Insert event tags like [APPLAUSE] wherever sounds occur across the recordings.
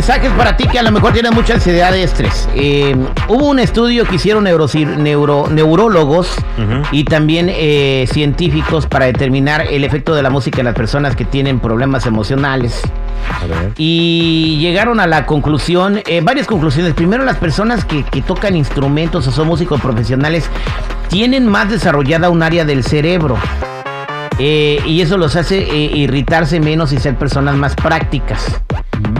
mensajes para ti que a lo mejor tienes mucha ansiedad de estrés. Eh, hubo un estudio que hicieron neuro, neurólogos y también eh, científicos para determinar el efecto de la música en las personas que tienen problemas emocionales. Y llegaron a la conclusión, eh, varias conclusiones. Primero, las personas que, que tocan instrumentos o son músicos profesionales tienen más desarrollada un área del cerebro. Eh, y eso los hace eh, irritarse menos y ser personas más prácticas.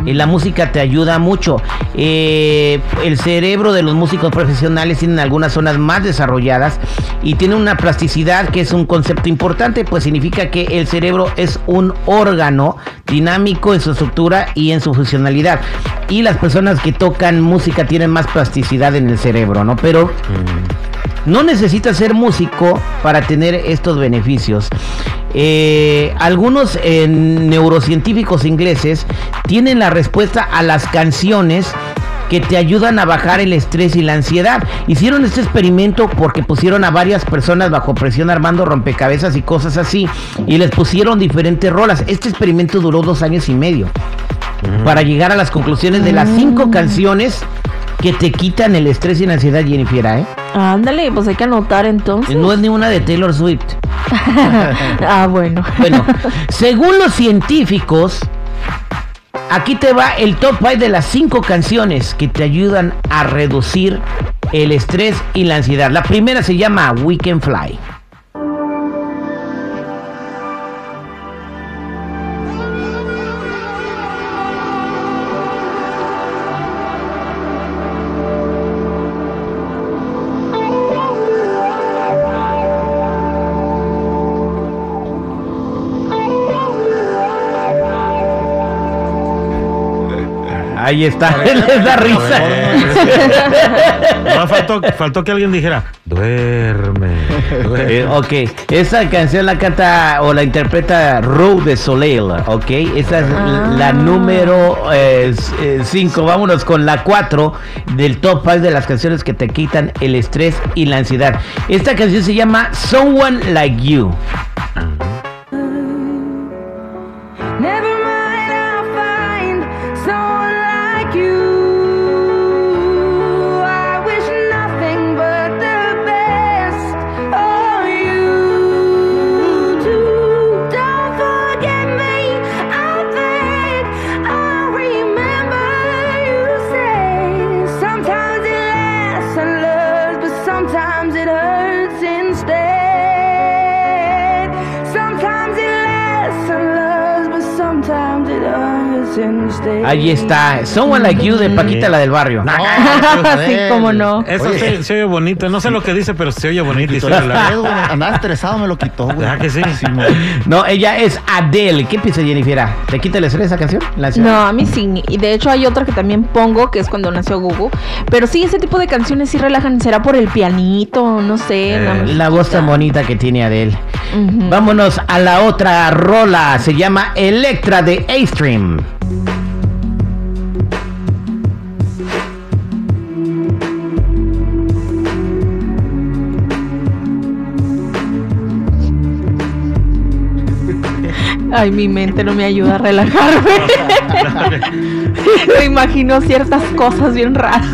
La música te ayuda mucho. Eh, el cerebro de los músicos profesionales tiene algunas zonas más desarrolladas y tiene una plasticidad que es un concepto importante, pues significa que el cerebro es un órgano dinámico en su estructura y en su funcionalidad. Y las personas que tocan música tienen más plasticidad en el cerebro, ¿no? Pero... No necesitas ser músico para tener estos beneficios. Eh, algunos eh, neurocientíficos ingleses tienen la respuesta a las canciones que te ayudan a bajar el estrés y la ansiedad. Hicieron este experimento porque pusieron a varias personas bajo presión armando rompecabezas y cosas así y les pusieron diferentes rolas. Este experimento duró dos años y medio para llegar a las conclusiones de las cinco mm. canciones que te quitan el estrés y la ansiedad, Jennifer, ¿eh? Ándale, pues hay que anotar entonces. No es ni una de Taylor Swift. [LAUGHS] ah, bueno. Bueno, según los científicos, aquí te va el top 5 de las 5 canciones que te ayudan a reducir el estrés y la ansiedad. La primera se llama Weekend Fly. Ahí está, [LAUGHS] les da risa. No, faltó, faltó que alguien dijera, duerme. Eh, ok, esa canción la canta o la interpreta Road de Soleil, ok. Esa es la ah. número 5. Eh, eh, Vámonos con la 4 del top 5 de las canciones que te quitan el estrés y la ansiedad. Esta canción se llama Someone Like You. Ahí está. Someone Like You de Paquita, la del barrio. No, [LAUGHS] sí, cómo no. Eso se, se, oye bonito. No sé lo que dice, pero se oye bonito. Y Andaba estresado, me lo quitó, güey. ¿Verdad que sí? no, ella es Adele. ¿Qué piensa Jennifer? ¿Te quita el estrés esa canción? no, a mí sí. Y de hecho hay otra que también pongo, que es cuando nació Google. Pero sí, ese tipo de canciones sí relajan. Será por el pianito, no sé. Eh, la voz tan bonita que tiene Adele. Vámonos a la otra rola. Se llama Electra de A-Stream. Ay, mi mente no me ayuda a relajarme. [LAUGHS] me imagino ciertas cosas bien raras.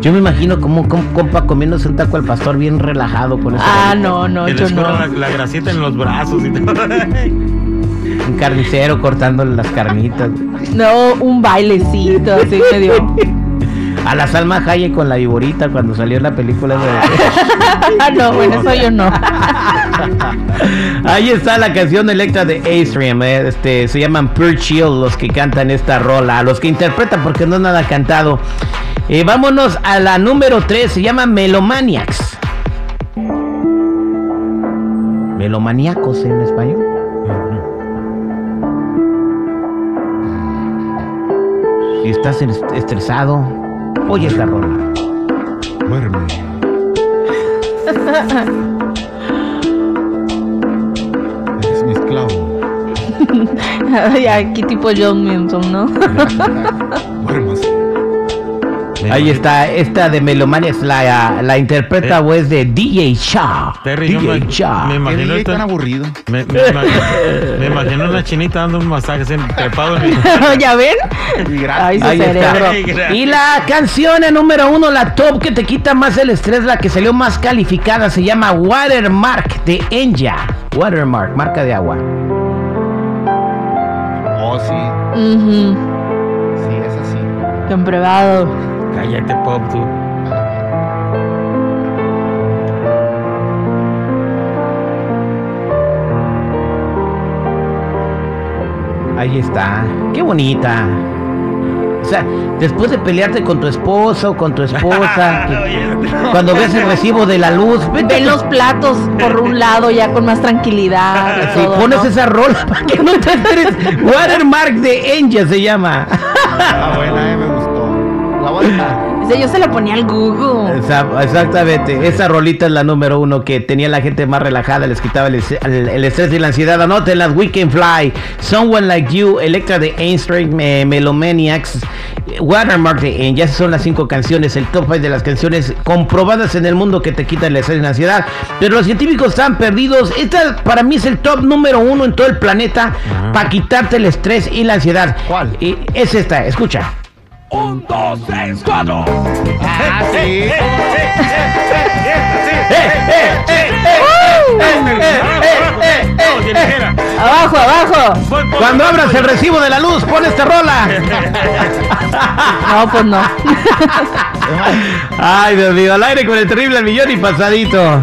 Yo me imagino como un compa comiéndose un taco al pastor bien relajado con eso. Ah, no, no, yo no. La, la, grasita en los brazos y todo. [LAUGHS] un carnicero cortándole las carnitas. No, un bailecito así medio. [LAUGHS] A la Salma Hayek con la viborita cuando salió la película de... [LAUGHS] no, bueno, eso yo no. [LAUGHS] Ahí está la canción Electra de A-Stream. Eh, este, se llaman Pure Chill los que cantan esta rola. Los que interpretan porque no es nada cantado. Eh, vámonos a la número 3. Se llama Melomaniacs. Melomaniacos en español. Estás estresado, oye esta rola. Duerme. [LAUGHS] [LAUGHS] Ay, aquí tipo John Milton, ¿no? [LAUGHS] Ahí está, esta de Melomania es la, la interpreta Eh. pues de DJ Shaw. Terry, yo DJ me, Shaw. me imagino ahorita- tan aburrido. me, me imagino, me imagino una chinita dando un masaje así, trepado. [LAUGHS] ¿Ya ven? Su Ahí está. [LAUGHS] Y la canción en número uno, la top que te quita más el estrés, la que salió más calificada, se llama Watermark de Enya. Watermark, marca de agua. Oh, sí. Ujú, Sí, es así. Comprobado. Cállate, pop, tú. Ahí está. Qué bonita. O sea, después de pelearte con tu esposo o con tu esposa, [LAUGHS] que- cuando ves el recibo de la luz, vete Ven los platos por un lado ya con más tranquilidad. y todo, pones ¿no? esa rola [LAUGHS] para que no te enteres. Watermark de Enya se llama. Ah, buena, eh, me gustó. Yo se la ponía al Google. Esa- exactamente, esa rolita es la número uno que tenía la gente más relajada, les quitaba el, es- el- el estrés y la ansiedad. Anoten las Weekend Fly, Someone Like You, Electra de eh, Melomaniacs, Watermark de En. Ya son las cinco canciones, el top 5 de las canciones comprobadas en el mundo que te quitan el estrés y la ansiedad. Pero los científicos están perdidos. Esta para mí es el top número uno en todo el planeta Ajá. para quitarte el estrés y la ansiedad. ¿Cuál? Y es esta, escucha. Ah, sí. Vamos, ligera. Abajo, abajo. Cuando abras el recibo de la luz, pon esta rola. No, pues no. Ay, Dios mío, al aire con el terrible al millón y pasadito.